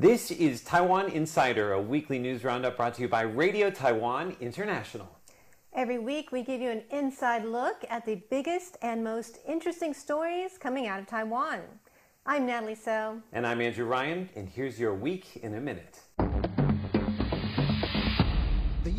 This is Taiwan Insider, a weekly news roundup brought to you by Radio Taiwan International. Every week, we give you an inside look at the biggest and most interesting stories coming out of Taiwan. I'm Natalie So. And I'm Andrew Ryan, and here's your week in a minute.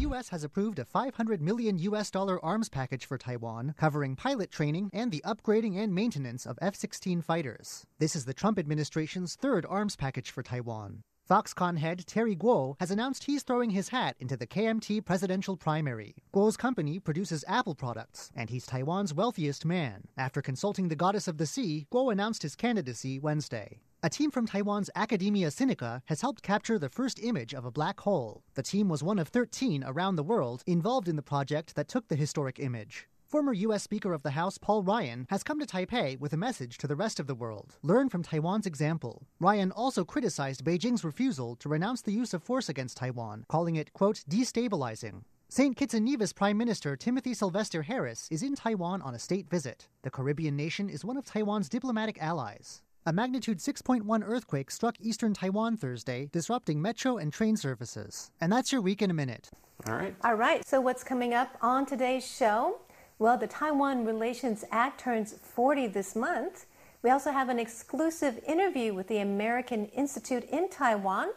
U.S. has approved a 500 million U.S. dollar arms package for Taiwan, covering pilot training and the upgrading and maintenance of F 16 fighters. This is the Trump administration's third arms package for Taiwan. Foxconn head Terry Gou has announced he's throwing his hat into the KMT presidential primary. Gou's company produces Apple products, and he's Taiwan's wealthiest man. After consulting the goddess of the sea, Gou announced his candidacy Wednesday. A team from Taiwan's Academia Sinica has helped capture the first image of a black hole. The team was one of 13 around the world involved in the project that took the historic image. Former U.S. Speaker of the House Paul Ryan has come to Taipei with a message to the rest of the world. Learn from Taiwan's example. Ryan also criticized Beijing's refusal to renounce the use of force against Taiwan, calling it, quote, destabilizing. St. Kitts and Nevis Prime Minister Timothy Sylvester Harris is in Taiwan on a state visit. The Caribbean nation is one of Taiwan's diplomatic allies. A magnitude 6.1 earthquake struck eastern Taiwan Thursday, disrupting metro and train services. And that's your week in a minute. All right. All right, so what's coming up on today's show? Well, the Taiwan Relations Act turns 40 this month. We also have an exclusive interview with the American Institute in Taiwan.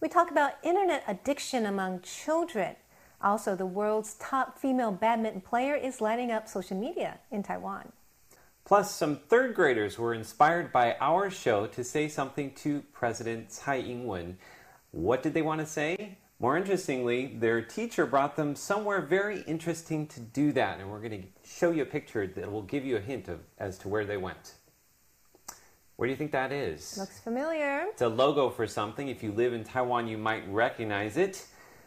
We talk about internet addiction among children. Also, the world's top female badminton player is lighting up social media in Taiwan. Plus, some third graders were inspired by our show to say something to President Tsai Ing wen. What did they want to say? More interestingly, their teacher brought them somewhere very interesting to do that, and we're going to show you a picture that will give you a hint of as to where they went. Where do you think that is? Looks familiar. It's a logo for something. If you live in Taiwan, you might recognize it.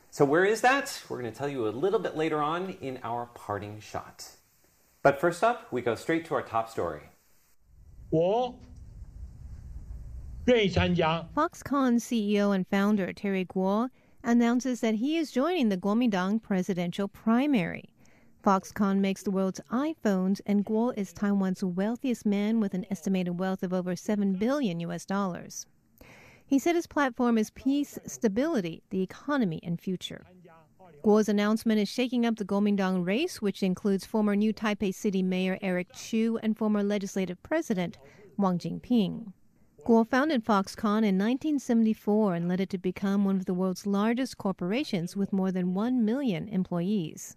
So, where is that? We're going to tell you a little bit later on in our parting shot. But first up, we go straight to our top story. Foxconn CEO and founder Terry Guo announces that he is joining the Kuomintang presidential primary. Foxconn makes the world's iPhones, and Guo is Taiwan's wealthiest man with an estimated wealth of over 7 billion US dollars. He said his platform is peace, stability, the economy, and future. Guo's announcement is shaking up the Kuomintang race, which includes former New Taipei City Mayor Eric Chu and former legislative president Wang Jingping. Guo founded Foxconn in 1974 and led it to become one of the world's largest corporations with more than 1 million employees.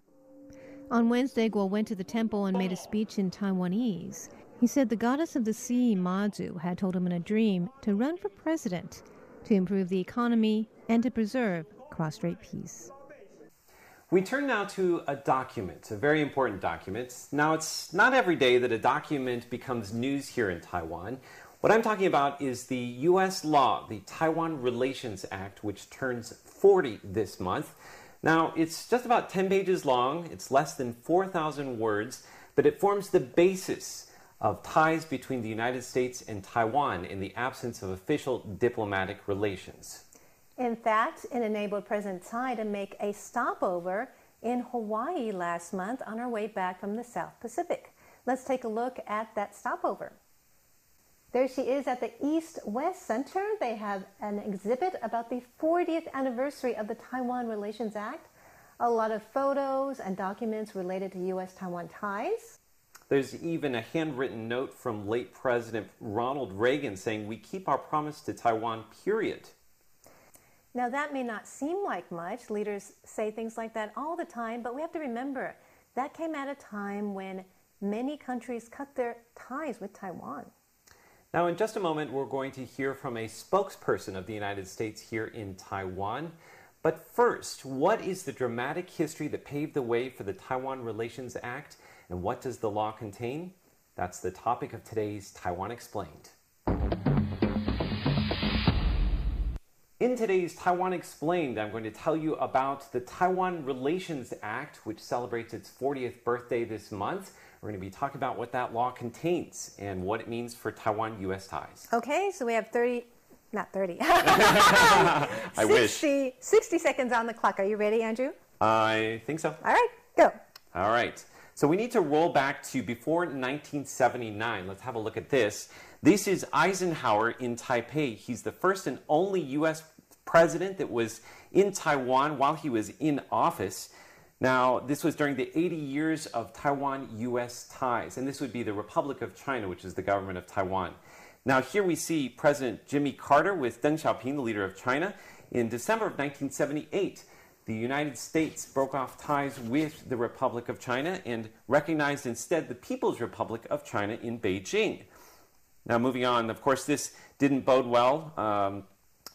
On Wednesday, Guo went to the temple and made a speech in Taiwanese. He said the goddess of the sea, Mazu, had told him in a dream to run for president to improve the economy and to preserve cross-strait peace. We turn now to a document, a very important document. Now, it's not every day that a document becomes news here in Taiwan. What I'm talking about is the U.S. law, the Taiwan Relations Act, which turns 40 this month. Now, it's just about 10 pages long, it's less than 4,000 words, but it forms the basis of ties between the United States and Taiwan in the absence of official diplomatic relations. In fact, it enabled President Tsai to make a stopover in Hawaii last month on her way back from the South Pacific. Let's take a look at that stopover. There she is at the East West Center. They have an exhibit about the 40th anniversary of the Taiwan Relations Act. A lot of photos and documents related to U.S. Taiwan ties. There's even a handwritten note from late President Ronald Reagan saying, We keep our promise to Taiwan, period. Now, that may not seem like much. Leaders say things like that all the time, but we have to remember that came at a time when many countries cut their ties with Taiwan. Now, in just a moment, we're going to hear from a spokesperson of the United States here in Taiwan. But first, what is the dramatic history that paved the way for the Taiwan Relations Act, and what does the law contain? That's the topic of today's Taiwan Explained. In today's Taiwan Explained, I'm going to tell you about the Taiwan Relations Act, which celebrates its 40th birthday this month. We're going to be talking about what that law contains and what it means for Taiwan US ties. Okay, so we have 30, not 30, I wish. 60, 60 seconds on the clock. Are you ready, Andrew? I think so. All right, go. All right. So we need to roll back to before 1979. Let's have a look at this. This is Eisenhower in Taipei. He's the first and only U.S. president that was in Taiwan while he was in office. Now, this was during the 80 years of Taiwan US ties, and this would be the Republic of China, which is the government of Taiwan. Now, here we see President Jimmy Carter with Deng Xiaoping, the leader of China. In December of 1978, the United States broke off ties with the Republic of China and recognized instead the People's Republic of China in Beijing. Now, moving on, of course, this didn't bode well. Um,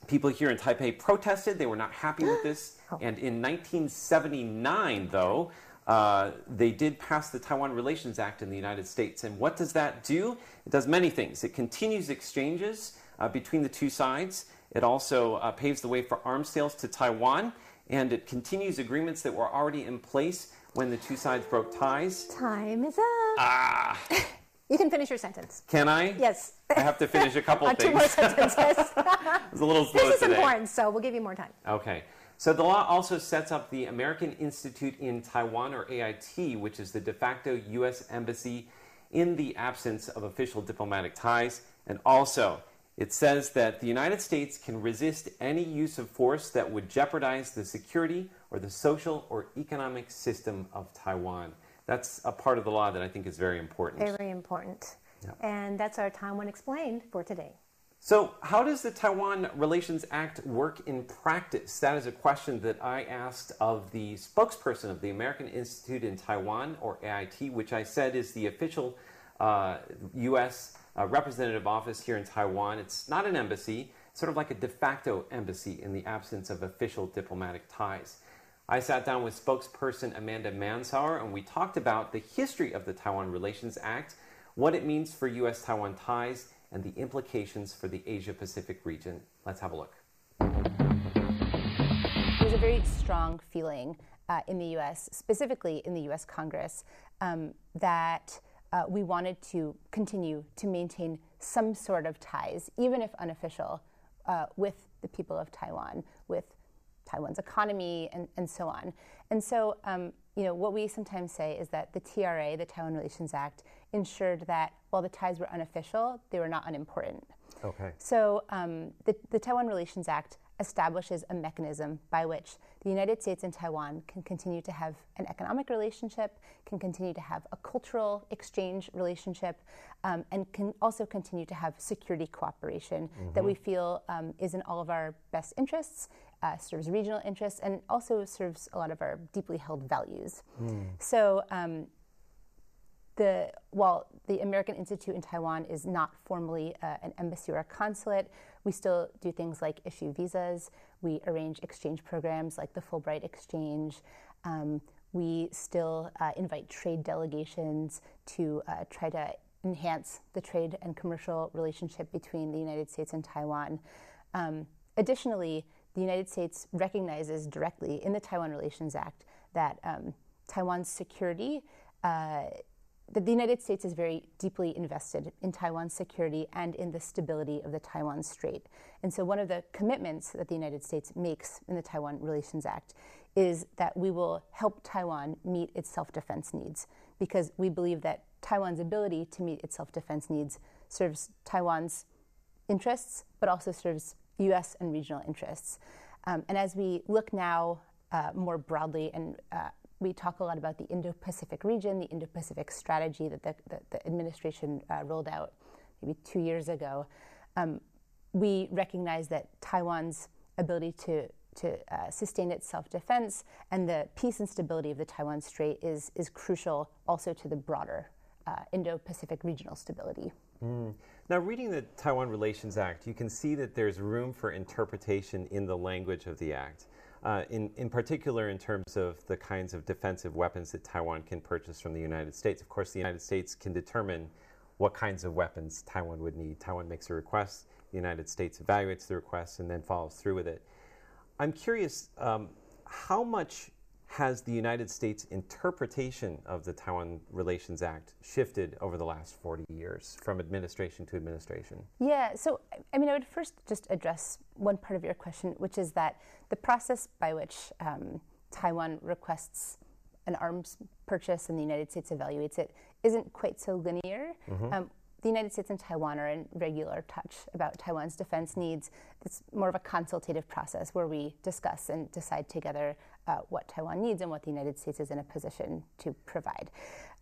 people here in Taipei protested. They were not happy with this. And in 1979, though, uh, they did pass the Taiwan Relations Act in the United States. And what does that do? It does many things. It continues exchanges uh, between the two sides. It also uh, paves the way for arms sales to Taiwan. And it continues agreements that were already in place when the two sides broke ties. Time is up. Ah, You can finish your sentence. can I? Yes. I have to finish a couple Uh, things. two more sentences. I was a little slow this is today. important, so we'll give you more time. Okay. So the law also sets up the American Institute in Taiwan, or AIT, which is the de facto U.S. embassy in the absence of official diplomatic ties. And also, it says that the United States can resist any use of force that would jeopardize the security or the social or economic system of Taiwan. That's a part of the law that I think is very important. Very important. Yep. And that's our Taiwan Explained for today. So, how does the Taiwan Relations Act work in practice? That is a question that I asked of the spokesperson of the American Institute in Taiwan, or AIT, which I said is the official uh, U.S. Uh, representative office here in Taiwan. It's not an embassy, sort of like a de facto embassy in the absence of official diplomatic ties. I sat down with spokesperson Amanda Mansour and we talked about the history of the Taiwan Relations Act, what it means for U.S. Taiwan ties, and the implications for the Asia Pacific region. Let's have a look. There's a very strong feeling uh, in the US, specifically in the US Congress, um, that uh, we wanted to continue to maintain some sort of ties, even if unofficial, uh, with the people of Taiwan, with Taiwan's economy, and, and so on. And so, um, you know, what we sometimes say is that the TRA, the Taiwan Relations Act, ensured that while the ties were unofficial, they were not unimportant. Okay. So um, the, the Taiwan Relations Act establishes a mechanism by which the United States and Taiwan can continue to have an economic relationship, can continue to have a cultural exchange relationship, um, and can also continue to have security cooperation that we feel um, is in all of our best interests, uh, serves regional interests, and also serves a lot of our deeply held values. So um, the while the American Institute in Taiwan is not formally uh, an embassy or a consulate, we still do things like issue visas. We arrange exchange programs like the Fulbright Exchange. Um, we still uh, invite trade delegations to uh, try to enhance the trade and commercial relationship between the United States and Taiwan. Um, additionally, the United States recognizes directly in the Taiwan Relations Act that um, Taiwan's security uh, that the United States is very deeply invested in Taiwan's security and in the stability of the Taiwan Strait. And so, one of the commitments that the United States makes in the Taiwan Relations Act is that we will help Taiwan meet its self defense needs because we believe that Taiwan's ability to meet its self defense needs serves Taiwan's interests, but also serves US and regional interests. Um, and as we look now uh, more broadly and uh, we talk a lot about the Indo-Pacific region, the Indo-Pacific strategy that the, the, the administration uh, rolled out maybe two years ago. Um, we recognize that Taiwan's ability to to uh, sustain its self-defense and the peace and stability of the Taiwan Strait is is crucial also to the broader uh, Indo-Pacific regional stability. Now, reading the Taiwan Relations Act, you can see that there's room for interpretation in the language of the act. Uh, in, in particular, in terms of the kinds of defensive weapons that Taiwan can purchase from the United States. Of course, the United States can determine what kinds of weapons Taiwan would need. Taiwan makes a request, the United States evaluates the request, and then follows through with it. I'm curious, um, how much has the United States interpretation of the Taiwan Relations Act shifted over the last 40 years from administration to administration? Yeah, so I mean, I would first just address one part of your question, which is that the process by which um, Taiwan requests an arms purchase and the United States evaluates it isn't quite so linear. Um, the United States and Taiwan are in regular touch about Taiwan's defense needs. It's more of a consultative process where we discuss and decide together uh, what Taiwan needs and what the United States is in a position to provide.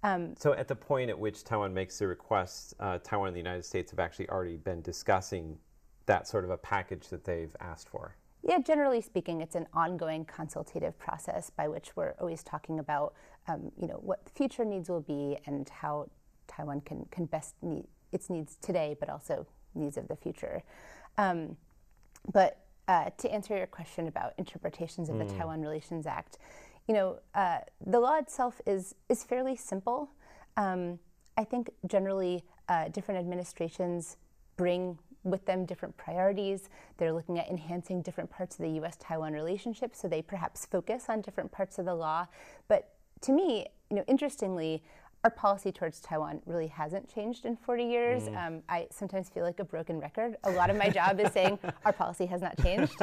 Um, so, at the point at which Taiwan makes the request, uh, Taiwan and the United States have actually already been discussing that sort of a package that they've asked for. Yeah, generally speaking, it's an ongoing consultative process by which we're always talking about, um, you know, what the future needs will be and how Taiwan can, can best meet its needs today, but also needs of the future. Um, but uh, to answer your question about interpretations of mm. the Taiwan Relations Act, you know, uh, the law itself is is fairly simple. Um, I think generally uh, different administrations bring with them different priorities. They're looking at enhancing different parts of the U.S. Taiwan relationship, so they perhaps focus on different parts of the law. But to me, you know, interestingly, our policy towards Taiwan really hasn't changed in 40 years. Mm. Um, I sometimes feel like a broken record. A lot of my job is saying our policy has not changed.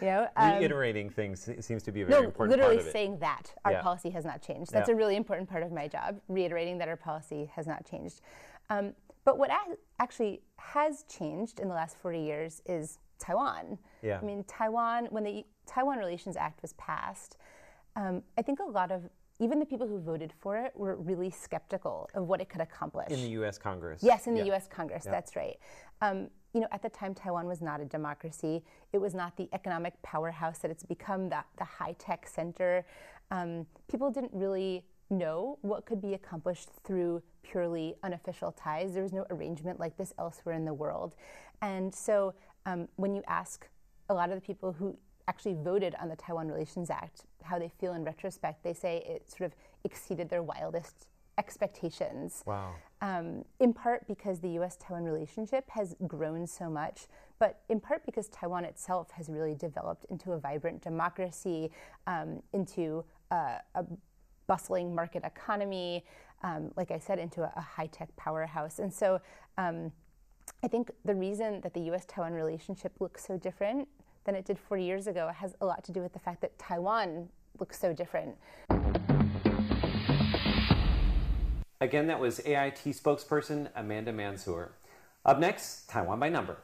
You know, um, reiterating things seems to be a very no, important literally part of it. saying that our yeah. policy has not changed. That's yeah. a really important part of my job, reiterating that our policy has not changed. Um, but what actually has changed in the last 40 years is Taiwan. Yeah. I mean, Taiwan, when the Taiwan Relations Act was passed, um, I think a lot of even the people who voted for it were really skeptical of what it could accomplish. In the U.S. Congress. Yes, in the U.S. Congress. Yeah. That's right. Um, you know, at the time, Taiwan was not a democracy. It was not the economic powerhouse that it's become, the, the high tech center. Um, people didn't really know what could be accomplished through purely unofficial ties. There was no arrangement like this elsewhere in the world. And so um, when you ask a lot of the people who actually voted on the Taiwan Relations Act, how they feel in retrospect, they say it sort of exceeded their wildest expectations. Wow. Um, in part because the US Taiwan relationship has grown so much, but in part because Taiwan itself has really developed into a vibrant democracy, um, into a bustling market economy, um, like I said, into a, a high tech powerhouse. And so um, I think the reason that the US Taiwan relationship looks so different than it did 40 years ago has a lot to do with the fact that Taiwan looks so different. Again, that was AIT spokesperson Amanda Mansour. Up next, Taiwan by number.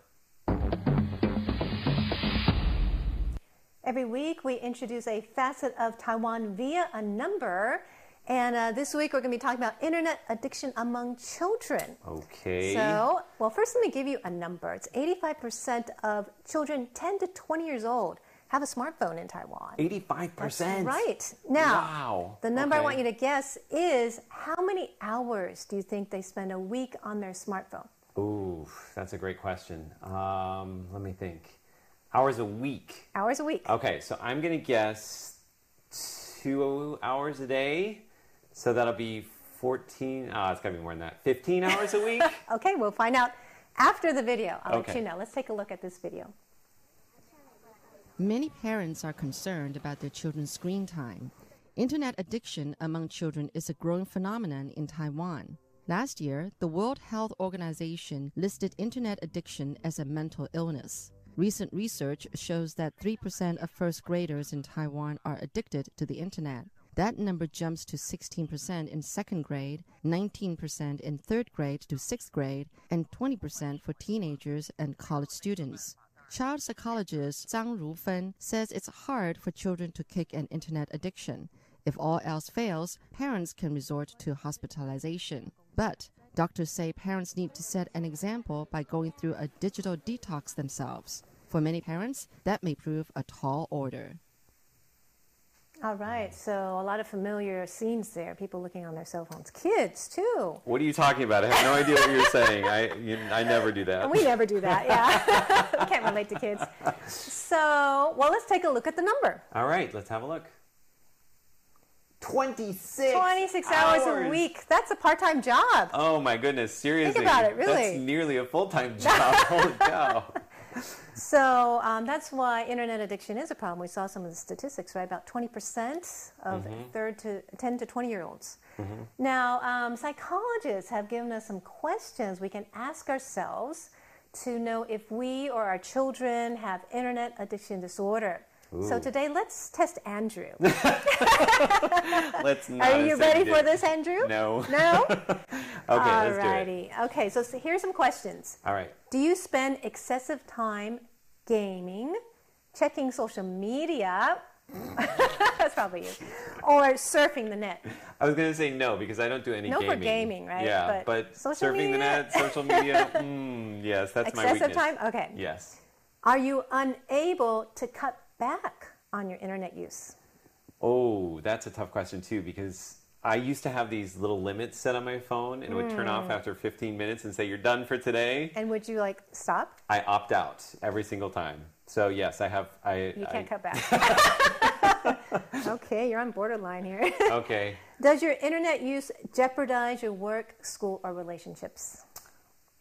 Every week, we introduce a facet of Taiwan via a number. And uh, this week we're going to be talking about internet addiction among children. Okay. So, well, first let me give you a number. It's 85% of children 10 to 20 years old have a smartphone in Taiwan. 85%? That's right. Now, wow. the number okay. I want you to guess is how many hours do you think they spend a week on their smartphone? Ooh, that's a great question. Um, let me think. Hours a week. Hours a week. Okay, so I'm going to guess two hours a day. So that'll be 14, oh, it's got to be more than that. 15 hours a week? okay, we'll find out after the video. I'll okay. let you know. Let's take a look at this video. Many parents are concerned about their children's screen time. Internet addiction among children is a growing phenomenon in Taiwan. Last year, the World Health Organization listed internet addiction as a mental illness. Recent research shows that 3% of first graders in Taiwan are addicted to the internet. That number jumps to 16% in second grade, 19% in third grade to sixth grade, and 20% for teenagers and college students. Child psychologist Zhang Rufen says it's hard for children to kick an internet addiction. If all else fails, parents can resort to hospitalization. But doctors say parents need to set an example by going through a digital detox themselves. For many parents, that may prove a tall order. All right, so a lot of familiar scenes there. People looking on their cell phones, kids too. What are you talking about? I have no idea what you're saying. I you, I never do that. We never do that. Yeah, we can't relate to kids. So, well, let's take a look at the number. All right, let's have a look. 26 26 hours, hours, a week. That's a part-time job. Oh my goodness, seriously. Think about it, really. That's nearly a full-time job. Holy cow. So um, that's why internet addiction is a problem. We saw some of the statistics, right? About 20% of mm-hmm. third to 10 to 20 year olds. Mm-hmm. Now, um, psychologists have given us some questions we can ask ourselves to know if we or our children have internet addiction disorder. So today, let's test Andrew. Let's not. Are you ready for this, Andrew? No. No? okay, let's do it. Alrighty. Okay, so, so here's some questions. All right. Do you spend excessive time gaming, checking social media? That's probably you. Or surfing the net. I was going to say no because I don't do any No for gaming. gaming, right? Yeah, But but, surfing the net, social media, mm, yes, that's my Excessive time? Okay. Yes. Are you unable to cut back on your internet use? Oh, that's a tough question too because I used to have these little limits set on my phone and it would turn off hmm. after 15 minutes and say you're done for today. And would you like stop? I opt out every single time. So yes, I have. I You can't I, cut back. okay, you're on borderline here. Okay. Does your internet use jeopardize your work, school, or relationships?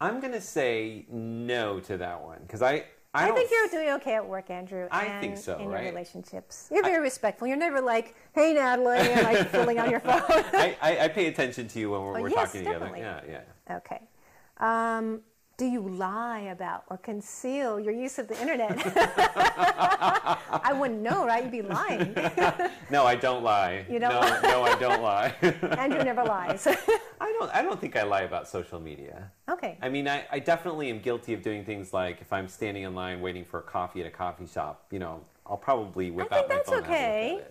I'm gonna say no to that one because I. I, I, think you're doing okay at work, Andrew. I and think so, In your relationships, you're very respectful. You're never like, "Hey, Natalie," and like filling on your phone. I, I, I pay attention to you when we're, Oh, we're yes, talking definitely. together. Yeah, yeah. okay. Um, do you lie about or conceal your use of the internet? I wouldn't know, right? You'd be lying. No, I don't lie. You don't no, lie? no, I don't lie. Andrew never lies. I don't. I don't think I lie about social media. okay. I mean, I, I definitely am guilty of doing things like if I'm standing in line waiting for a coffee at a coffee shop, you know, I'll probably whip I out think my that's phone have a look okay.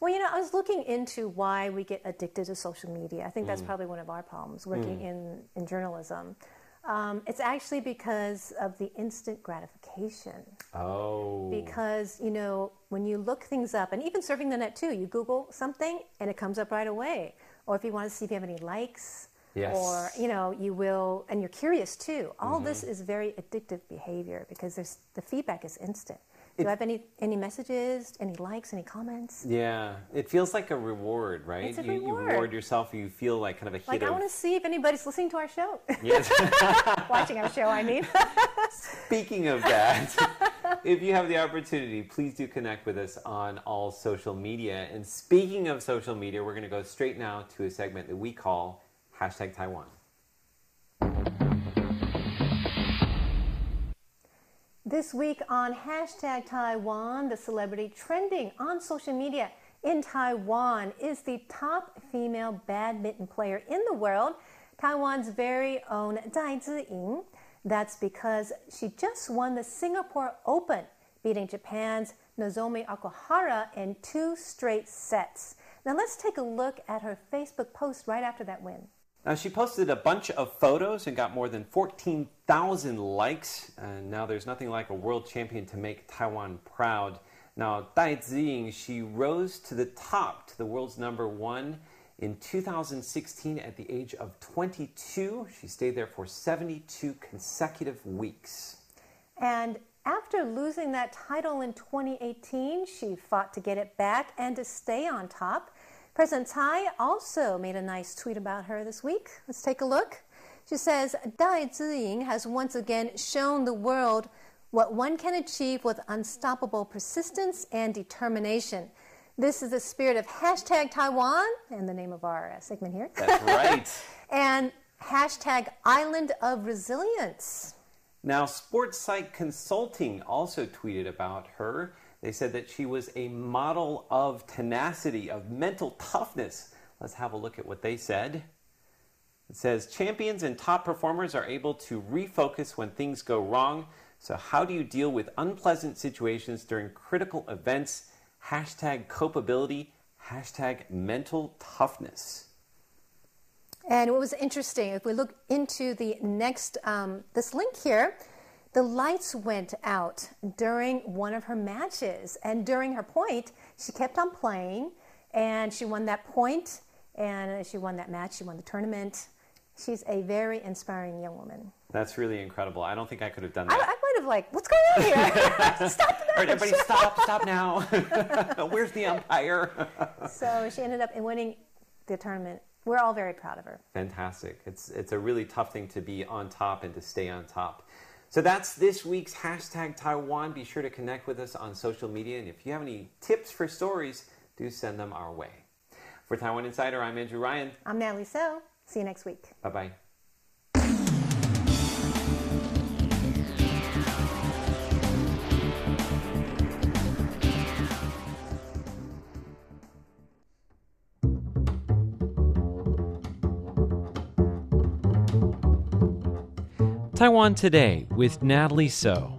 Well, you know, I was looking into why we get addicted to social media. I think Mm. that's probably one of our problems working in, in journalism. Um, it's actually because of the instant gratification. Oh. Because, you know, when you look things up, and even surfing the net too, you Google something and it comes up right away. Or if you want to see if you have any likes, Yes. or, you know, you will, and you're curious too. All Mm-hmm. this is very addictive behavior because there's, the feedback is instant. Do you have any, any messages, any likes, any comments? Yeah, it feels like a reward, right? It's a you, you reward. reward yourself. You feel like kind of a hit Like, I want to see if anybody's listening to our show. Yes. Watching our show, I mean. Speaking of that, if you have the opportunity, please do connect with us on all social media. And speaking of social media, we're going to go straight now to a segment that we call hashtag Taiwan. This week on hashtag Taiwan, the celebrity trending on social media in Taiwan is the top female badminton player in the world, Taiwan's very own Dai Ziying. That's because she just won the Singapore Open, beating Japan's Nozomi Okuhara in two straight sets. Now let's take a look at her Facebook post right after that win. Now, she posted a bunch of photos and got more than 14,000 likes. And now there's nothing like a world champion to make Taiwan proud. Now, Dai Ziying, she rose to the top to the world's number one in 2016 at the age of 22. She stayed there for 72 consecutive weeks. And after losing that title in 2018, she fought to get it back and to stay on top. President Tsai also made a nice tweet about her this week. Let's take a look. She says, Dai Ziying has once again shown the world what one can achieve with unstoppable persistence and determination. This is the spirit of hashtag Taiwan and the name of our uh, segment here. That's right. and hashtag Island of Resilience. Now, Sports Site Consulting also tweeted about her. They said that she was a model of tenacity, of mental toughness. Let's have a look at what they said. It says champions and top performers are able to refocus when things go wrong. So, how do you deal with unpleasant situations during critical events? Hashtag copeability, hashtag mental toughness. And what was interesting, if we look into the next, um, this link here, the lights went out during one of her matches. And during her point, she kept on playing and she won that point and she won that match. She won the tournament. She's a very inspiring young woman. That's really incredible. I don't think I could have done that. I might have like, what's going on here? Stop the All right, everybody, stop, stop now. Where's the umpire? So she ended up in winning the tournament. We're all very proud of her. Fantastic. It's, it's a really tough thing to be on top and to stay on top. So that's this week's hashtag Taiwan. Be sure to connect with us on social media. And if you have any tips for stories, do send them our way. For Taiwan Insider, I'm Andrew Ryan. I'm Natalie So. See you next week. Bye bye. Taiwan Today with Natalie So.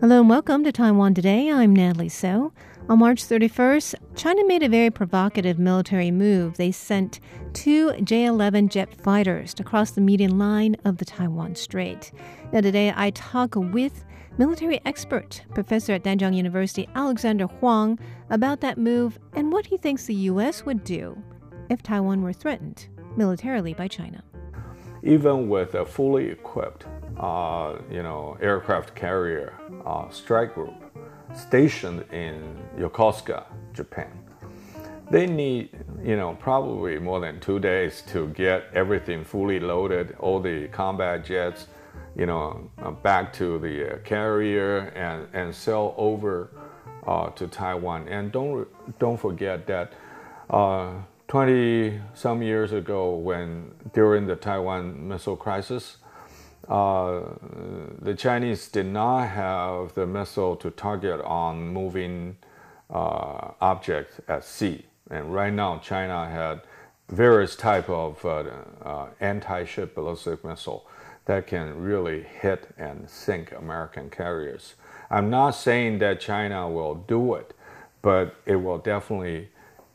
Hello and welcome to Taiwan Today. I'm Natalie So. On March 31st, China made a very provocative military move. They sent two J 11 jet fighters to cross the median line of the Taiwan Strait. Now, today I talk with military expert, professor at Danjiang University, Alexander Huang, about that move and what he thinks the U.S. would do if Taiwan were threatened militarily by China. Even with a fully equipped, uh, you know, aircraft carrier uh, strike group stationed in Yokosuka, Japan, they need, you know, probably more than two days to get everything fully loaded, all the combat jets, you know, uh, back to the uh, carrier and, and sail over uh, to Taiwan. And don't don't forget that uh, 20 some years ago, when during the Taiwan missile crisis, uh, the Chinese did not have the missile to target on moving uh, objects at sea. And right now, China had various type of uh, uh, anti-ship ballistic missile that can really hit and sink American carriers. I'm not saying that China will do it, but it will definitely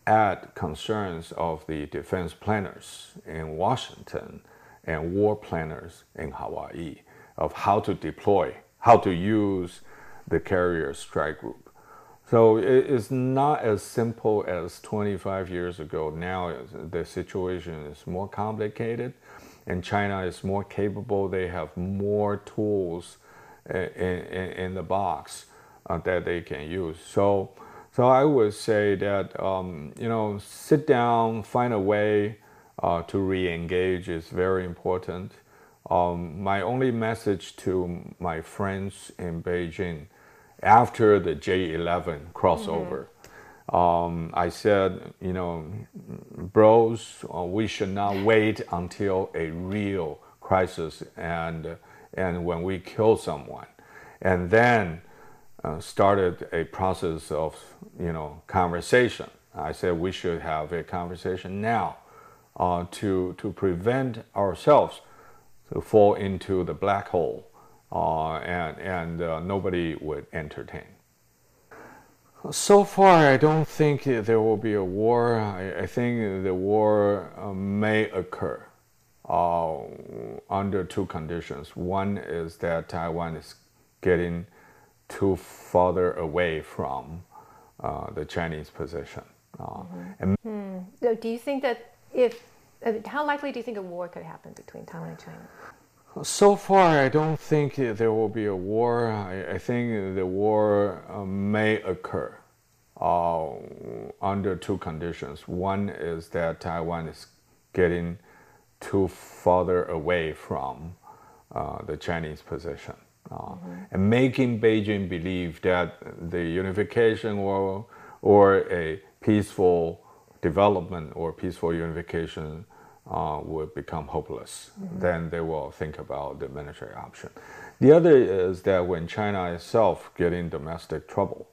add concerns of the defense planners in Washington and war planners in Hawaii of how to deploy, how to use the carrier strike group. So it's not as simple as 25 years ago. Now the situation is more complicated, and China is more capable. They have more tools in, in, in the box uh, that they can use. So so I would say that um, you know, sit down, find a way uh, to re-engage is very important. Um, my only message to my friends in Beijing after the J11 crossover, mm-hmm. um, I said, you know, bros, uh, we should not wait until a real crisis and and when we kill someone, and then uh, started a process of you know conversation. I said we should have a conversation now uh, to to prevent ourselves to fall into the black hole, uh, and and uh, nobody would entertain. So far, I don't think there will be a war. I, I think the war uh, may occur uh, under two conditions. One is that Taiwan is getting too farther away from uh, the Chinese position. Uh, mm-hmm. and hmm. so do you think that if uh, how likely do you think a war could happen between Taiwan and China? So far, I don't think there will be a war. I, I think the war uh, may occur uh, under two conditions. One is that Taiwan is getting too farther away from uh, the Chinese position mm-hmm. and making Beijing believe that the unification or, or a peaceful development or peaceful unification uh, would become hopeless. Mm-hmm. Then they will think about the military option. The other is that when China itself get in domestic trouble,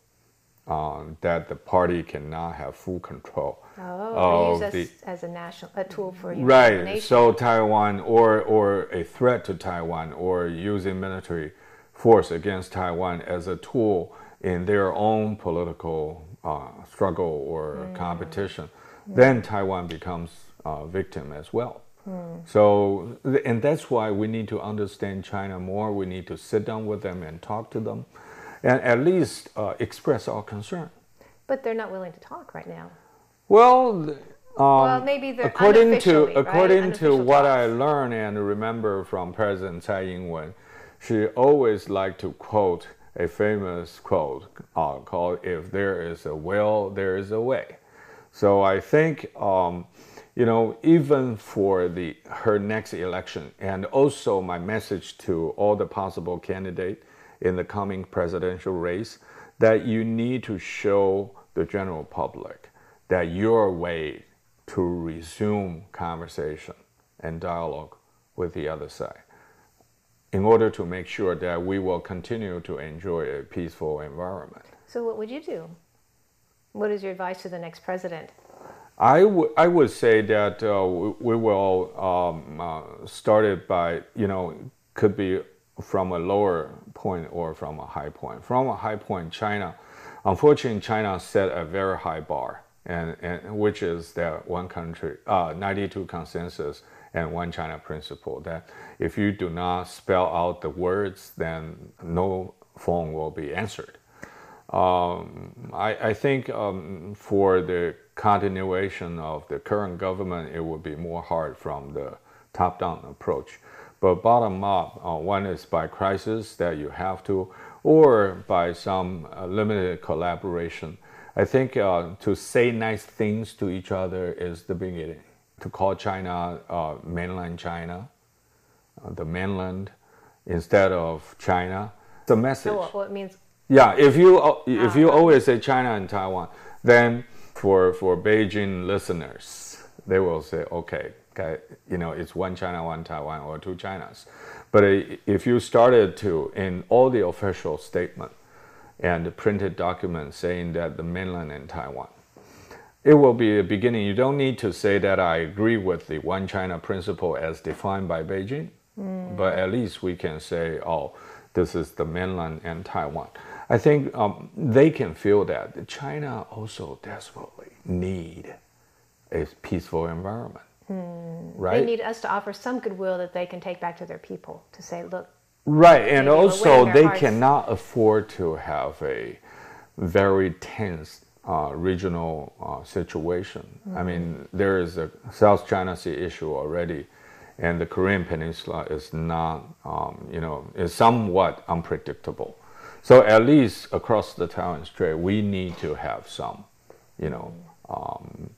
uh, that the party cannot have full control oh, of the, as, as, a national a tool for right. So Taiwan or or a threat to Taiwan or using military force against Taiwan as a tool in their own political uh, struggle or mm. competition, mm. then Taiwan becomes a victim as well. Mm. So, and that's why we need to understand China more. We need to sit down with them and talk to them, and at least uh, express our concern. But they're not willing to talk right now. Well, um, well, maybe according to according right? to what I learned and remember from President Tsai Ing-wen, she always liked to quote a famous quote uh, called "If there is a will, there is a way." So I think, um, you know, even for the her next election, and also my message to all the possible candidates in the coming presidential race, that you need to show the general public that your way to resume conversation and dialogue with the other side in order to make sure that we will continue to enjoy a peaceful environment. So, what would you do? What is your advice to the next president? I, w- I would say that uh, we, we, will um, uh, start it by, you know, could be from a lower point or from a high point. From a high point, China, unfortunately, China set a very high bar, and, and which is that one country, uh, 92 consensus and one China principle. That if you do not spell out the words, then no phone will be answered. Um, I, I, think um, for the continuation of the current government, it would be more hard from the top-down approach. But bottom up, uh, one is by crisis that you have to, or by some uh, limited collaboration. I think uh, to say nice things to each other is the beginning. To call China uh, mainland China, uh, the mainland, instead of China, the message. So what, it means? Yeah, if you uh, if you always say China and Taiwan, then for for Beijing listeners, they will say, okay, okay, you know, it's one China, one Taiwan, or two Chinas. But if you started to, in all the official statement and printed documents saying that the mainland and Taiwan, it will be a beginning. You don't need to say that I agree with the one China principle as defined by Beijing, mm. but at least we can say, oh, this is the mainland and Taiwan. I think um, they can feel that China also desperately need a peaceful environment. Hmm. Right. They need us to offer some goodwill that they can take back to their people to say, look. Right, and also they hearts. cannot afford to have a very tense uh, regional uh, situation. Mm-hmm. I mean, there is a South China Sea issue already, and the Korean Peninsula is not, um, you know, is somewhat unpredictable. So at least across the Taiwan Strait, we need to have some, you know, um,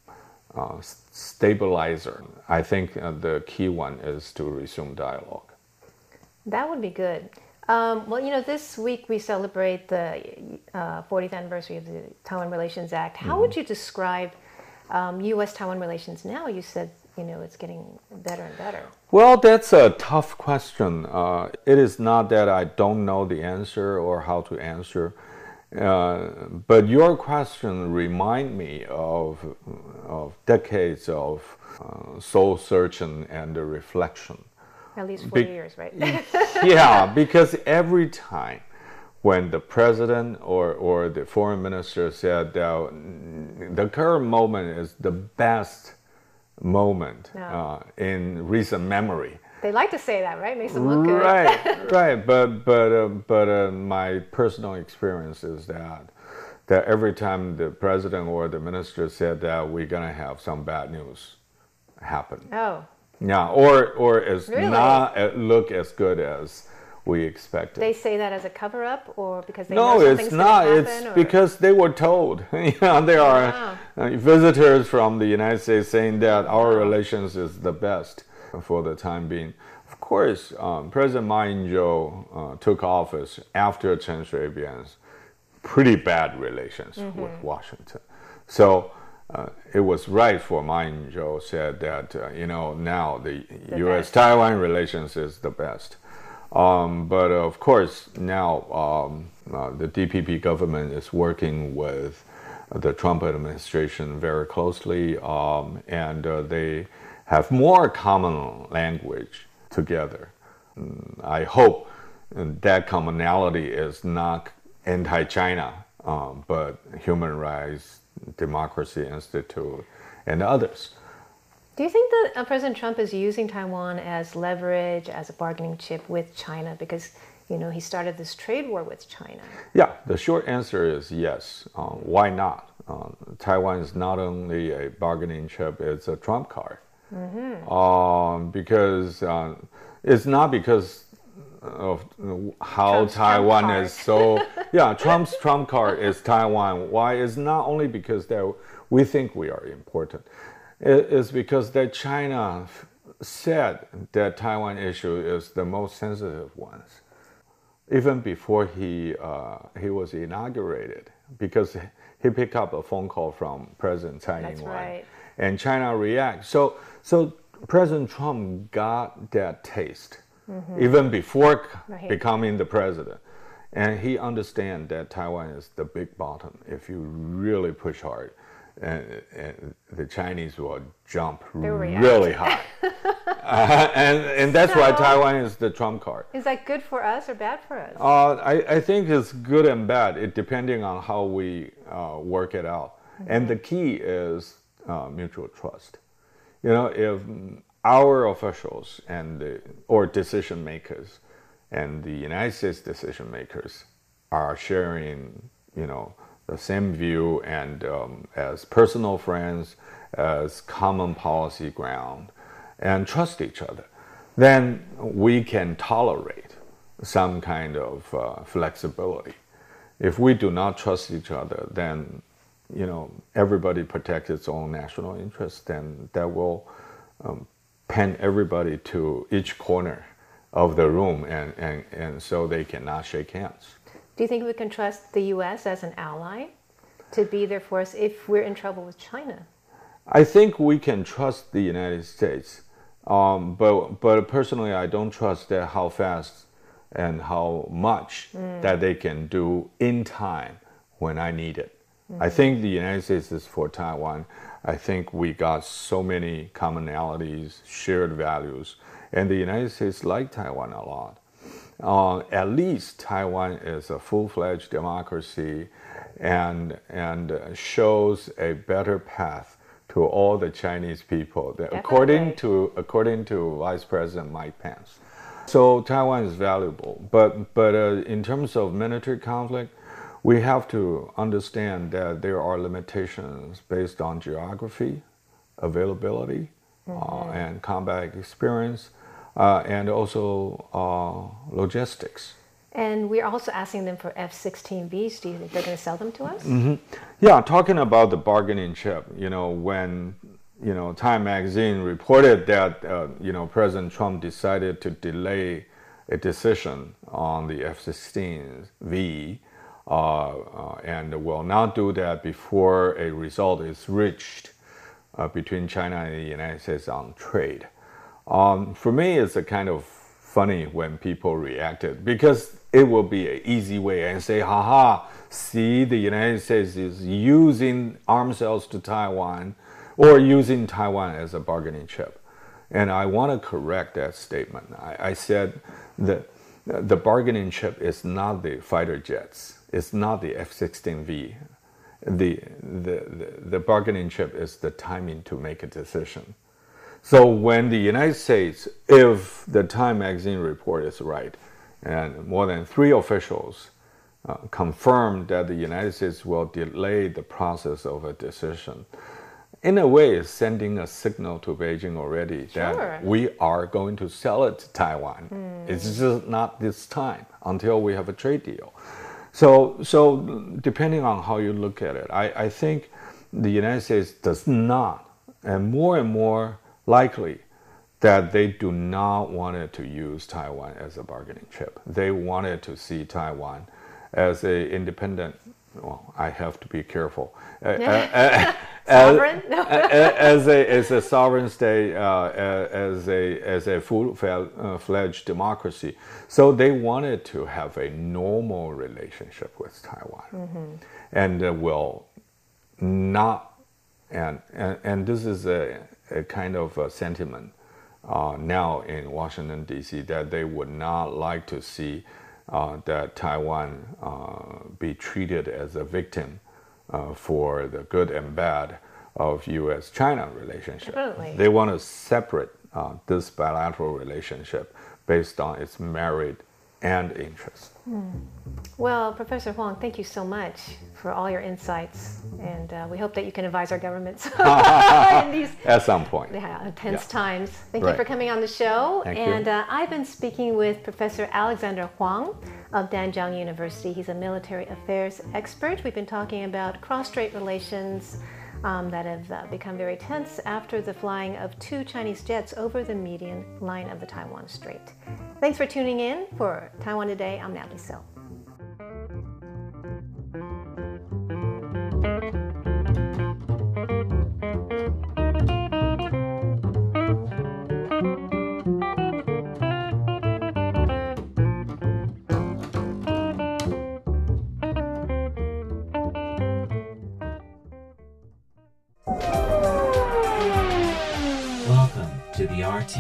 uh, stabilizer. I think uh, the key one is to resume dialogue. That would be good. Um, well, you know, this week we celebrate the uh, 40th anniversary of the Taiwan Relations Act. How mm-hmm. would you describe um, U.S. Taiwan relations now? You said, you know, it's getting better and better. Well, that's a tough question. Uh, it is not that I don't know the answer or how to answer. Uh, but your question remind me of, of decades of uh, soul searching and reflection. At least 40 Be- years, right? yeah, because every time when the president or, or the foreign minister said that the current moment is the best moment uh, in recent memory, they like to say that, right? Makes them look good. Right, right. But but uh, but uh, my personal experience is that that every time the president or the minister said that we're gonna have some bad news happen. Oh. Yeah, or or it's really? not look as good as we expected. They say that as a cover up, or because they no, know it's not. it's or? because they were told. you know, there are wow. uh, visitors from the United States saying that our relations is the best for the time being. Of course, um, President Ma Ying-jeou uh, took office after Chen Shui-bian's pretty bad relations mm-hmm. with Washington. So uh, it was right for Ma Ying-jeou said that uh, you know now the, the U.S.-Taiwan relations is the best. Um, but of course now um, uh, the DPP government is working with the Trump administration very closely, um, and uh, they have more common language together. Mm, I hope that commonality is not anti-China, um, but human rights, democracy institute, and others. Do you think that uh, President Trump is using Taiwan as leverage, as a bargaining chip with China? Because you know he started this trade war with China. Yeah, the short answer is yes. Uh, why not? Uh, Taiwan is not only a bargaining chip; it's a trump card. Mm-hmm. Um, because uh, it's not because of how Trump's Taiwan Trump is so. yeah, Trump's Trump card is Taiwan. Why? It's not only because that we think we are important. It is because that China said that Taiwan issue is the most sensitive ones, even before he uh, he was inaugurated, because he picked up a phone call from President Tsai Ing-wen, right. and China reacts. So so President Trump got that taste mm-hmm. even before right. becoming the president. And he understands that Taiwan is the big bottom if you really push hard. and, and the Chinese will jump really high. uh, and, and that's why Taiwan is the trump card. Is that good for us or bad for us? Uh, I, I think it's good and bad, it, depending on how we uh, work it out. And the key is uh, mutual trust. You know, if our officials and the, or decision makers and the United States decision makers are sharing, you know, the same view and um, as personal friends, as common policy ground, and trust each other, then we can tolerate some kind of uh, flexibility. If we do not trust each other, then you know everybody protects its own national interest, then that will um, pen everybody to each corner of the room, and, and, and so they cannot shake hands. Do you think we can trust the U.S. as an ally to be there for us if we're in trouble with China? I think we can trust the United States, um, but but personally, I don't trust that how fast and how much that they can do in time when I need it. I think the United States is for Taiwan. I think we got so many commonalities, shared values, and the United States like Taiwan a lot. Uh, at least Taiwan is a full-fledged democracy, and and uh, shows a better path to all the Chinese people. that- According to according to Vice President Mike Pence. So Taiwan is valuable, but but uh, in terms of military conflict, we have to understand that there are limitations based on geography, availability, uh, and combat experience, uh, and also uh, logistics. And we're also asking them for F-16Vs. Do you think they're going to sell them to us? Yeah, talking about the bargaining chip, you know, when you know Time Magazine reported that uh, you know President Trump decided to delay a decision on the F-16V, uh, uh, and will not do that before a result is reached uh, between China and the United States on trade. Um, for me, it's a kind of funny when people reacted because it will be an easy way and say, haha, see, the United States is using arms sales to Taiwan or using Taiwan as a bargaining chip. And I want to correct that statement. I, I said that the bargaining chip is not the fighter jets, it's not the F 16V. The, the, the, bargaining chip is the timing to make a decision. So when the United States, if the Time magazine report is right, and more than three officials uh, confirmed that the United States will delay the process of a decision, in a way, it's sending a signal to Beijing already Sure. that we are going to sell it to Taiwan. It's just not this time until we have a trade deal. So, so depending on how you look at it, I, I think the United States does not, and more and more likely, that they do not want to use Taiwan as a bargaining chip. They wanted to see Taiwan as a independent. Well, I have to be careful. Uh, uh, uh, Sovereign? No. a- as a as a sovereign state, uh, as a as a full uh, fledged democracy. So they wanted to have a normal relationship with Taiwan, and uh, will not and and, and this is a, a kind of a sentiment uh, now in Washington D.C. that they would not like to see that Taiwan uh, be treated as a victim uh, for the good and bad of U.S.-China relationship. Definitely. They want to separate uh, this bilateral relationship based on its merit and interest. Well, Professor Huang, thank you so much for all your insights, and uh, we hope that you can advise our governments in these At some point. yeah, tense Yeah. times. Thank you for coming on the show. Thank and Uh, I've been speaking with Professor Alexander Huang of Danjiang University. He's a military affairs expert. We've been talking about cross-strait relations um, that have uh, become very tense after the flying of two Chinese jets over the median line of the Taiwan Strait. Thanks for tuning in for Taiwan Today. I'm Natalie Sill.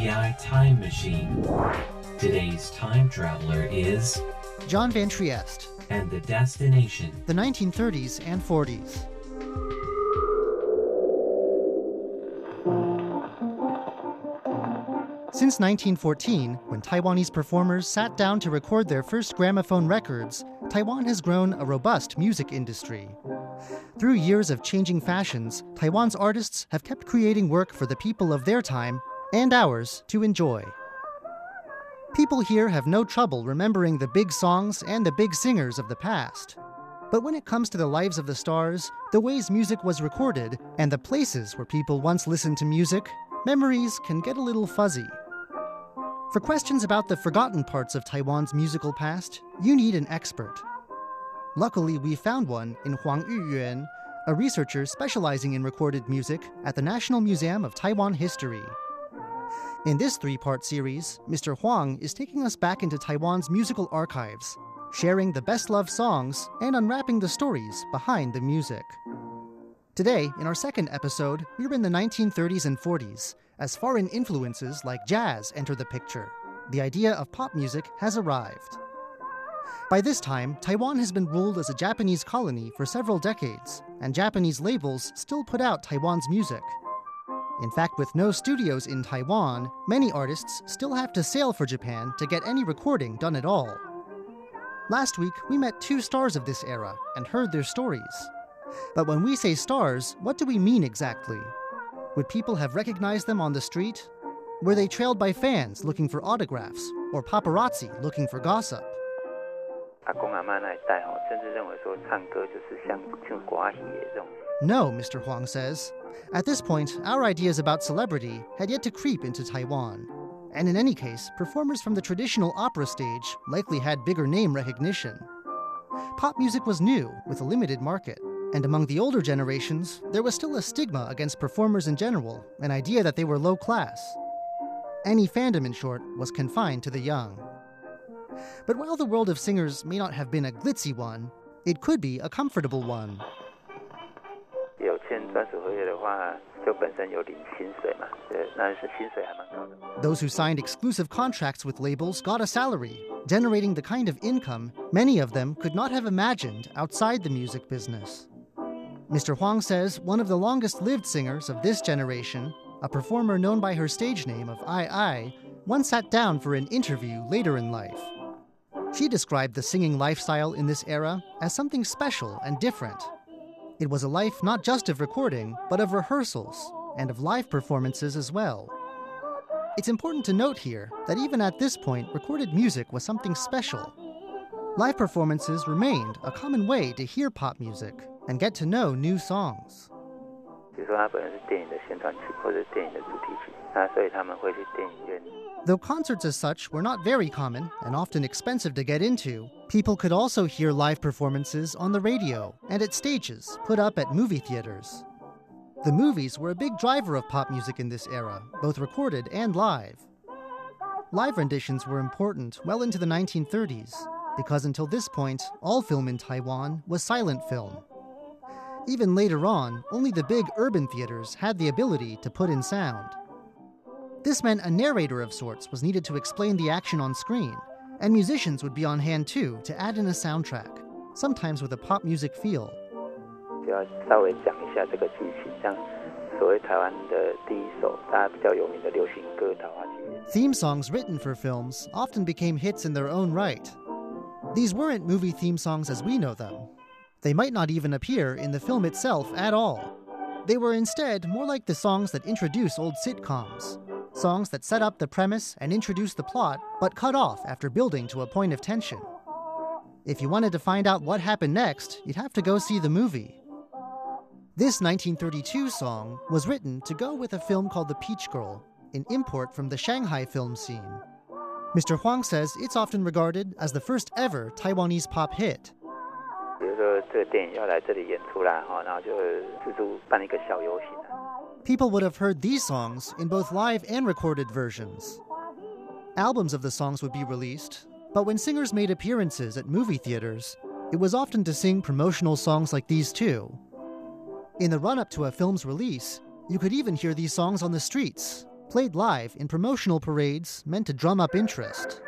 The Time Machine. Today's time traveler is John Van Trieste, and the destination. the 1930s and 40s. Since 1914, when Taiwanese performers sat down to record their first gramophone records, Taiwan has grown a robust music industry. Through years of changing fashions, Taiwan's artists have kept creating work for the people of their time and ours to enjoy. People here have no trouble remembering the big songs and the big singers of the past. But when it comes to the lives of the stars, the ways music was recorded, and the places where people once listened to music, memories can get a little fuzzy. For questions about the forgotten parts of Taiwan's musical past, you need an expert. Luckily, we found one in Huang Yuyuan, a researcher specializing in recorded music at the National Museum of Taiwan History. In this three part series, Mr. Huang is taking us back into Taiwan's musical archives, sharing the best loved songs and unwrapping the stories behind the music. Today, in our second episode, we're in the 1930s and 40s, as foreign influences like jazz enter the picture. The idea of pop music has arrived. By this time, Taiwan has been ruled as a Japanese colony for several decades, and Japanese labels still put out Taiwan's music. In fact, with no studios in Taiwan, many artists still have to sail for Japan to get any recording done at all. Last week, we met two stars of this era and heard their stories. But when we say stars, what do we mean exactly? Would people have recognized them on the street? Were they trailed by fans looking for autographs or paparazzi looking for gossip? 阿公阿妈那一代哦，甚至认为说唱歌就是像像寡喜的这种。 No, Mr. Huang says. At this point, our ideas about celebrity had yet to creep into Taiwan. And in any case, performers from the traditional opera stage likely had bigger name recognition. Pop music was new, with a limited market. And among the older generations, there was still a stigma against performers in general, an idea that they were low class. Any fandom, in short, was confined to the young. But while the world of singers may not have been a glitzy one, it could be a comfortable one. 有签专属合约的话，就本身有领薪水嘛，对，那是薪水还蛮高的。 Those who signed exclusive contracts with labels got a salary, generating the kind of income many of them could not have imagined outside the music business. Mr. Huang says one of the longest lived singers of this generation, a performer known by her stage name of Ai Ai, once sat down for an interview later in life. She described the singing lifestyle in this era as something special and different. It was a life not just of recording, but of rehearsals and of live performances as well. It's important to note here that even at this point, recorded music was something special. Live performances remained a common way to hear pop music and get to know new songs. 比如说它本身是电影的宣传曲或者电影的主题曲，那所以他们会去电影院。 Though concerts as such were not very common and often expensive to get into, people could also hear live performances on the radio and at stages put up at movie theaters. The movies were a big driver of pop music in this era, both recorded and live. Live renditions were important well into the 1930s, because until this point, all film in Taiwan was silent film. Even later on, only the big urban theaters had the ability to put in sound. This meant a narrator of sorts was needed to explain the action on screen, and musicians would be on hand too to add in a soundtrack, sometimes with a pop music feel. 就要稍微讲一下这个剧情，像所谓台湾的第一首大家比较有名的流行歌《桃花期》。 Theme songs written for films often became hits in their own right. These weren't movie theme songs as we know them. They might not even appear in the film itself at all. They were instead more like the songs that introduce old sitcoms. Songs that set up the premise and introduce the plot, but cut off after building to a point of tension. If you wanted to find out what happened next, you'd have to go see the movie. This 1932 song was written to go with a film called The Peach Girl, an import from the Shanghai film scene. Mr. Huang says it's often regarded as the first ever Taiwanese pop hit. 比如说这个电影要来这里演出啦，哈，然后就蜘蛛办一个小游行啊。 People would have heard these songs in both live and recorded versions. Albums of the songs would be released, but when singers made appearances at movie theaters, it was often to sing promotional songs like these too. In the run up to a film's release, you could even hear these songs on the streets, played live in promotional parades meant to drum up interest.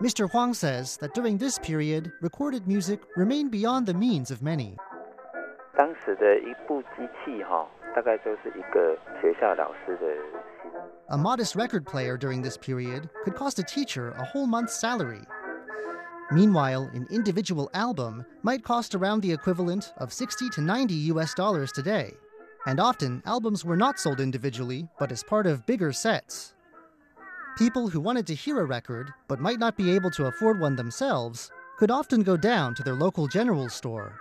Mr. Huang says that during this period, recorded music remained beyond the means of many. 当时的一部机器哈，大概就是一个学校老师的 A modest record player during this period could cost a teacher a whole month's salary. Meanwhile, an individual album might cost around the equivalent of 60 to 90 US dollars today. And often, albums were not sold individually, but as part of bigger sets. People who wanted to hear a record, but might not be able to afford one themselves, could often go down to their local general store.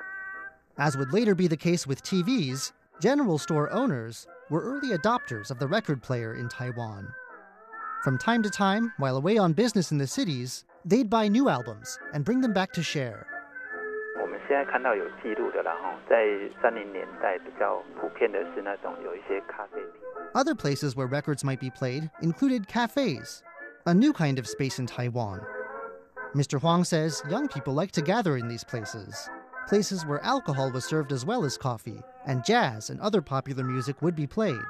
As would later be the case with TVs, general store owners were early adopters of the record player in Taiwan. From time to time, while away on business in the cities, they'd buy new albums and bring them back to share. 我们现在看到有记录的啦哈，在三零年代比较普遍的是那种有一些咖啡厅。 Other places where records might be played included cafes, a new kind of space in Taiwan. Mr. Huang says young people like to gather in these places, places where alcohol was served as well as coffee, and jazz and other popular music would be played.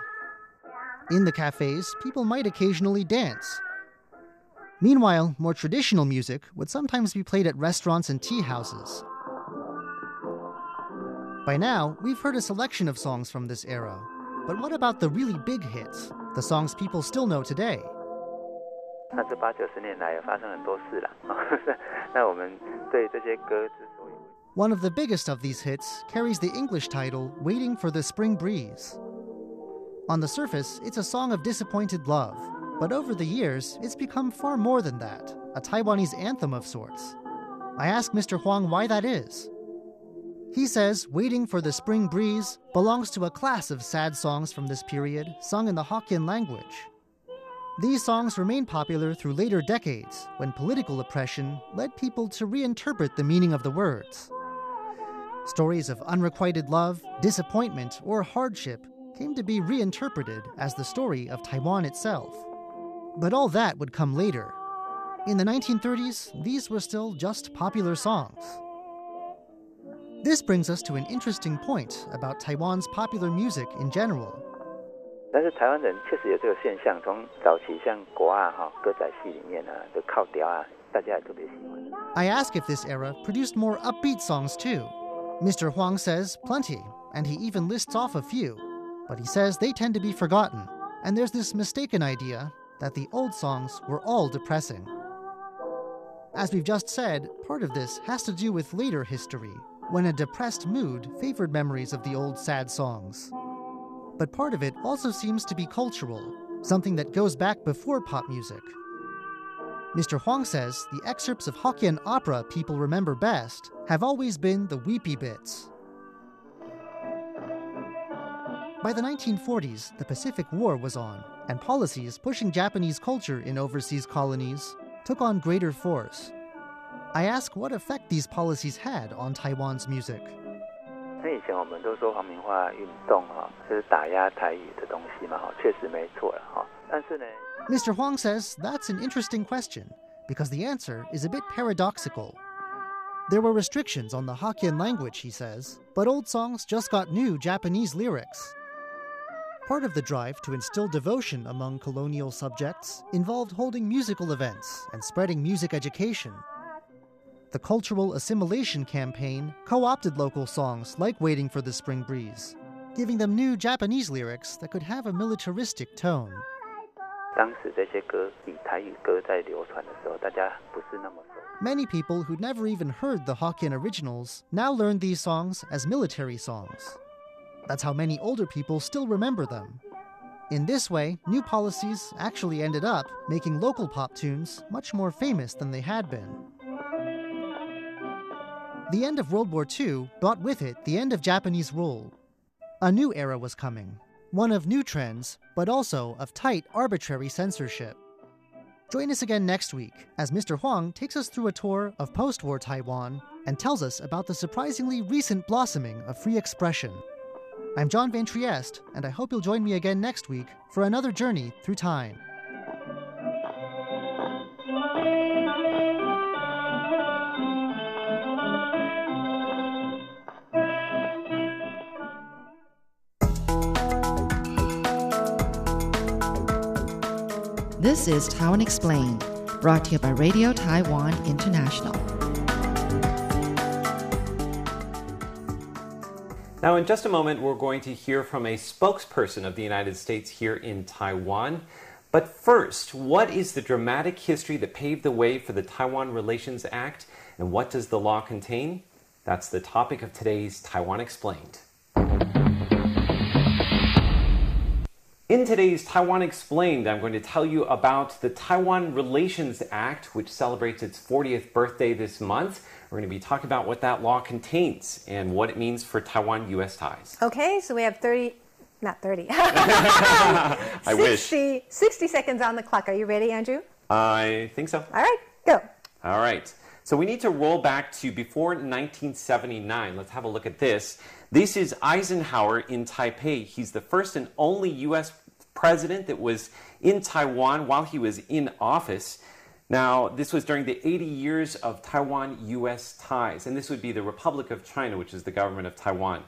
In the cafes, people might occasionally dance. Meanwhile, more traditional music would sometimes be played at restaurants and tea houses. By now, we've heard a selection of songs from this era. But what about the really big hits, the songs people still know today? 那这八九十年来也发生很多事了。那我们对这些歌之所以 One of the biggest of these hits carries the English title Waiting for the Spring Breeze. On the surface, it's a song of disappointed love, but over the years, it's become far more than that a Taiwanese anthem of sorts. I ask Mr. Huang why that is. He says Waiting for the Spring Breeze belongs to a class of sad songs from this period sung in the Hokkien language. These songs remained popular through later decades when political oppression led people to reinterpret the meaning of the words. Stories of unrequited love, disappointment, or hardship came to be reinterpreted as the story of Taiwan itself. But all that would come later. In the 1930s, these were still just popular songs. This brings us to an interesting point about Taiwan's popular music in general. 但是台湾人确实有这个现象，从早期像国啊哈歌仔戏里面啊的靠调啊，大家也特别喜欢。 I ask if this era produced more upbeat songs too. Mr. Huang says plenty, and he even lists off a few. But he says they tend to be forgotten, and there's this mistaken idea that the old songs were all depressing. As we've just said, part of this has to do with later history, when a depressed mood favored memories of the old sad songs. But part of it also seems to be cultural, something that goes back before pop music. Mr. Huang says the excerpts of Hokkien opera people remember best have always been the weepy bits. By the 1940s, the Pacific War was on, and policies pushing Japanese culture in overseas colonies took on greater force. I ask what effect these policies had on Taiwan's music. 那以前我们都说皇民化运动哈，就是打压台语的东西嘛哈，确实没错了哈。 Mr. Huang says that's an interesting question because the answer is a bit paradoxical. There were restrictions on the Hokkien language, he says, but old songs just got new Japanese lyrics. Part of the drive to instill devotion among colonial subjects involved holding musical events and spreading music education. The Cultural Assimilation Campaign co opted local songs like Waiting for the Spring Breeze, giving them new Japanese lyrics that could have a militaristic tone. 当时这些歌以台语歌在流传的时候，大家不是那么熟。 Many people who'd never even heard the Hokkien originals now learned these songs as military songs. That's how many older people still remember them. In this way, new policies actually ended up making local pop tunes much more famous than they had been. The end of World War II brought with it the end of Japanese rule. A new era was coming, one of new trends, but also of tight, arbitrary censorship. Join us again next week as Mr. Huang takes us through a tour of post war Taiwan and tells us about the surprisingly recent blossoming of free expression. I'm John Van Trieste, and I hope you'll join me again next week for another journey through time. This is Taiwan Explained, brought to you by Radio Taiwan International. Now, in just a moment, we're going to hear from a spokesperson of the United States here in Taiwan. But first, what is the dramatic history that paved the way for the Taiwan Relations Act, and what does the law contain? That's the topic of today's Taiwan Explained. In today's Taiwan Explained, I'm going to tell you about the Taiwan Relations Act, which celebrates its 40th birthday this month. We're going to be talking about what that law contains and what it means for Taiwan US ties. Okay, so we have 30, not 30. I 60, wish. 60 seconds on the clock. Are you ready, Andrew? I think so. All right, go. All right. So we need to roll back to before 1979. Let's have a look at this. This is Eisenhower in Taipei. He's the first and only U.S. president that was in Taiwan while he was in office. Now, this was during the 80 years of Taiwan US ties, and this would be the Republic of China, which is the government of Taiwan.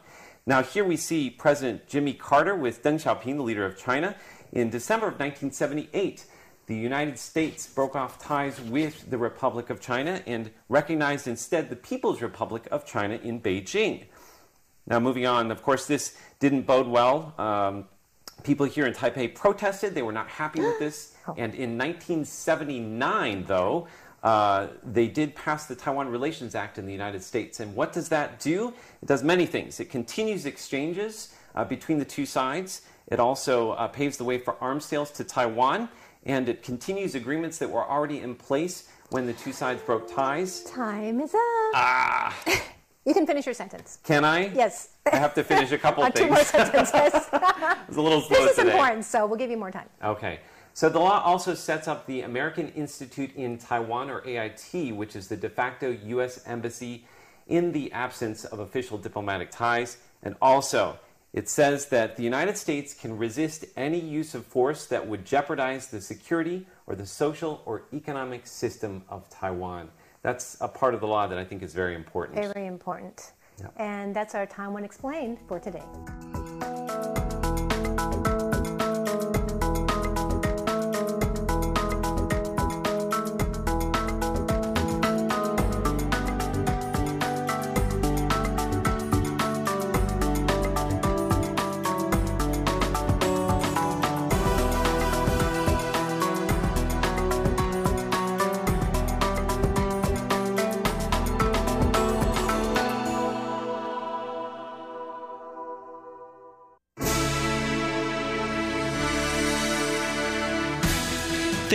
Now, here we see President Jimmy Carter with Deng Xiaoping, the leader of China. In December of 1978, the United States broke off ties with the Republic of China and recognized instead the People's Republic of China in Beijing. Now, moving on, of course, this didn't bode well. Um, people here in Taipei protested. They were not happy with this. And in 1979, though, uh, they did pass the Taiwan Relations Act in the United States. And what does that do? It does many things. It continues exchanges uh, between the two sides. It also uh, paves the way for arms sales to Taiwan. And it continues agreements that were already in place when the two sides broke ties. Time is up. Ah, You can finish your sentence. can I? Yes. I have to finish a couple two things. more sentences. I was a little slow this is today. important, so we'll give you more time. Okay. So the law also sets up the American Institute in Taiwan, or AIT, which is the de facto U.S. embassy in the absence of official diplomatic ties. And also, it says that the United States can resist any use of force that would jeopardize the security or the social or economic system of Taiwan. That's a part of the law that I think is very important. Very important. Yeah. And that's our Taiwan Explained for today.